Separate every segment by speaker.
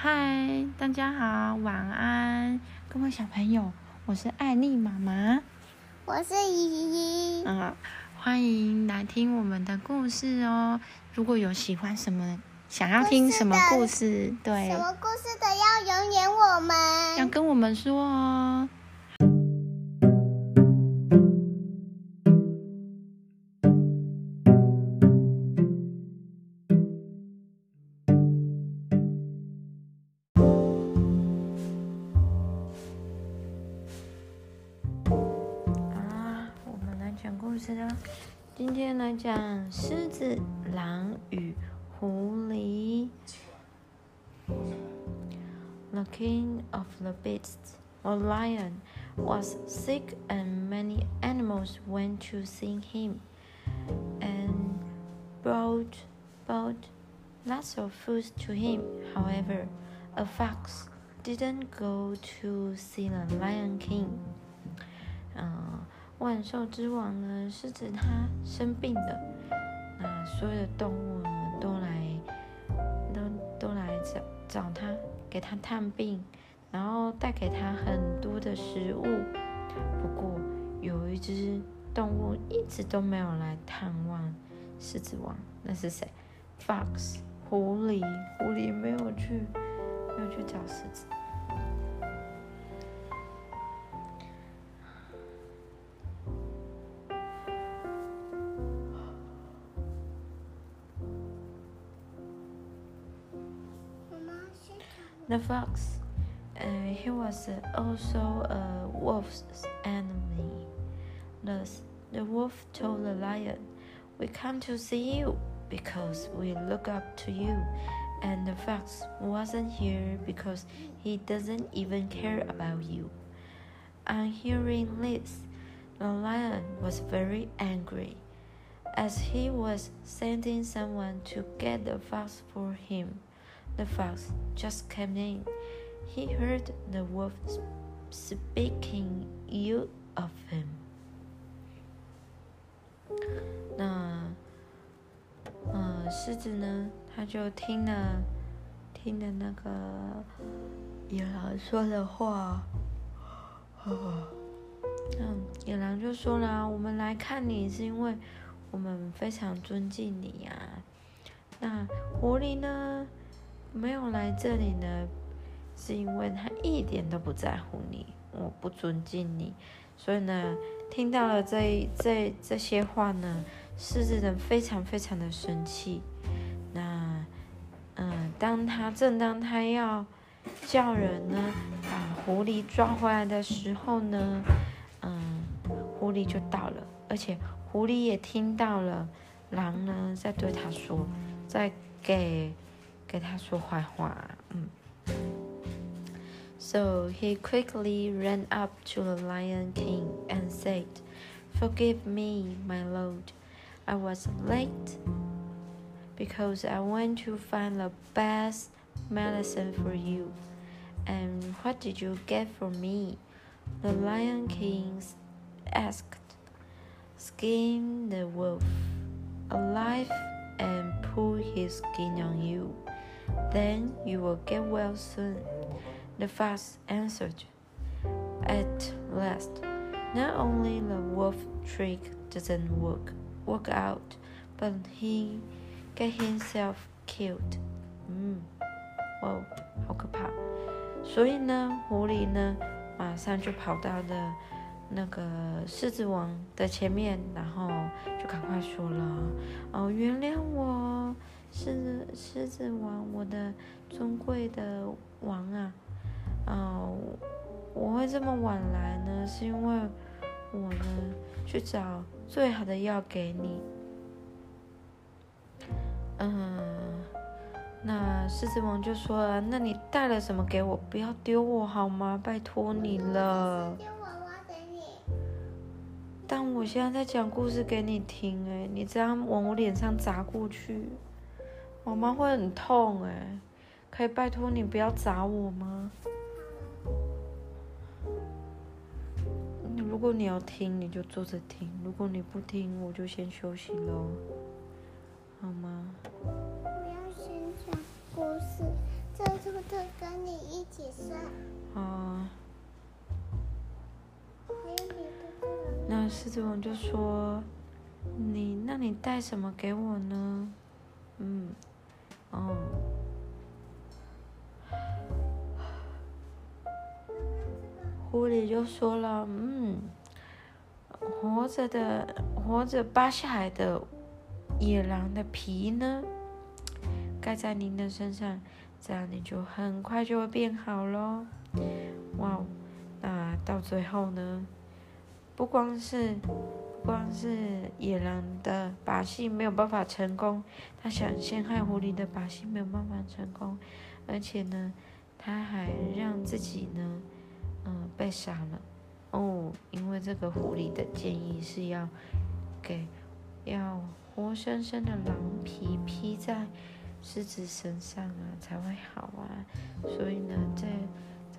Speaker 1: 嗨，大家好，晚安，各位小朋友，我是艾丽妈妈。
Speaker 2: 我是依依。
Speaker 1: 嗯，欢迎来听我们的故事哦。如果有喜欢什么，想要听什么故事，对，
Speaker 2: 什么故事的要留言我们，
Speaker 1: 要跟我们说哦。来讲故事啦。今天来讲狮子、狼与狐狸。The king of the beasts, or lion, was sick, and many animals went to see him, and brought brought lots of food to him. However, a fox didn't go to see the lion king. 万兽之王呢，狮子它生病了，那所有的动物呢都来都都来找找它，给它探病，然后带给它很多的食物。不过有一只动物一直都没有来探望狮子王，那是谁？Fox，狐狸。狐狸没有去，没有去找狮子。The fox, uh, he was also a wolf's enemy. Thus, the wolf told the lion, We come to see you because we look up to you. And the fox wasn't here because he doesn't even care about you. On hearing this, the lion was very angry. As he was sending someone to get the fox for him, the fox just came in. He heard the wolf speaking ill of him. 那，呃，狮子呢？他就听了听了那个野狼说的话，嗯，野狼就说了：“我们来看你是因为我们非常尊敬你呀。”那狐狸呢？没有来这里呢，是因为他一点都不在乎你，我不尊敬你，所以呢，听到了这这这些话呢，狮子人非常非常的生气。那，嗯，当他正当他要叫人呢把狐狸抓回来的时候呢，嗯，狐狸就到了，而且狐狸也听到了狼呢在对他说，在给。给他说坏话，嗯。So he quickly ran up to the Lion King and said, Forgive me, my lord. I was late because I went to find the best medicine for you. And what did you get for me? The Lion King asked. Skin the wolf alive and put his skin on you. Then you will get well soon. The fox answered. At last, not only the wolf trick doesn't work, work out, but he get himself killed. 嗯，哦，好可怕。所以呢，狐狸呢，马上就跑到了那个狮子王的前面，然后就赶快说了：“哦，原谅我。” 狮子，狮子王，我的尊贵的王啊，哦，我会这么晚来呢，是因为我呢去找最好的药给你。嗯，那狮子王就说了，那你带了什么给我？不要丢我好吗？拜托你了。
Speaker 2: 丢娃娃给你。
Speaker 1: 但我现在在讲故事给你听，哎，你这样往我脸上砸过去。妈妈会很痛哎，可以拜托你不要砸我吗？如果你要听，你就坐着听；如果你不听，我就先休息喽，好吗？
Speaker 2: 我要先讲故事，这兔兔跟你一起睡，好。
Speaker 1: 那狮子王就说：“你，那你带什么给我呢？”嗯，狐狸就说了：“嗯，活着的，活着巴下海的野狼的皮呢，盖在您的身上，这样你就很快就会变好喽。”哇哦，那到最后呢，不光是不光是野狼的把戏没有办法成功，他想陷害狐狸的把戏没有办法成功，而且呢，他还让自己呢。嗯，被杀了哦，因为这个狐狸的建议是要给要活生生的狼皮披在狮子身上啊，才会好啊。所以呢，这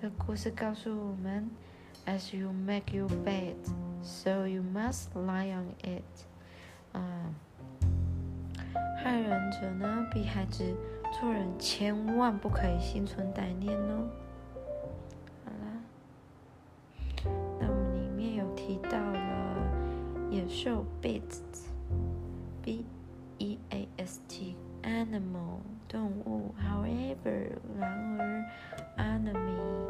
Speaker 1: 这故事告诉我们，As you make your bed, so you must lie on it。啊，害人者呢，比孩子做人千万不可以心存歹念哦。兽 beast，b e a s t animal 动物，however 然而 enemy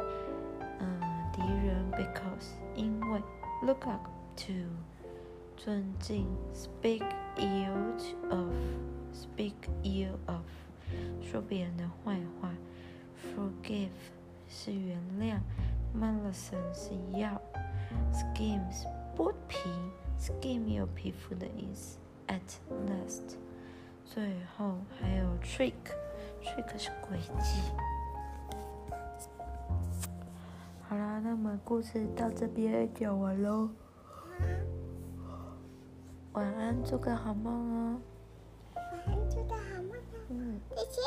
Speaker 1: 嗯敌人 because 因为 look up to 尊敬 speak ill of speak ill of 说别人的坏话，forgive 是原谅，medicine 是药，schemes 剥皮。 Scheme 有皮肤的意思，at last，最后还有 trick，trick 是诡计。好啦，那么故事到这边讲完喽。晚安，做个好梦哦。
Speaker 2: 晚安，做个好梦。嗯，谢谢。